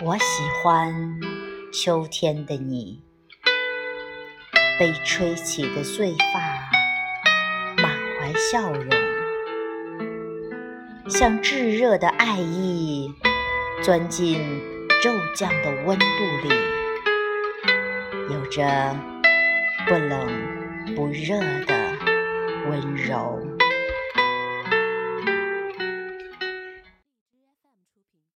我喜欢秋天的你。被吹起的碎发满怀笑容。像炙热的爱意钻进骤降的温度里有着不冷不热的温柔。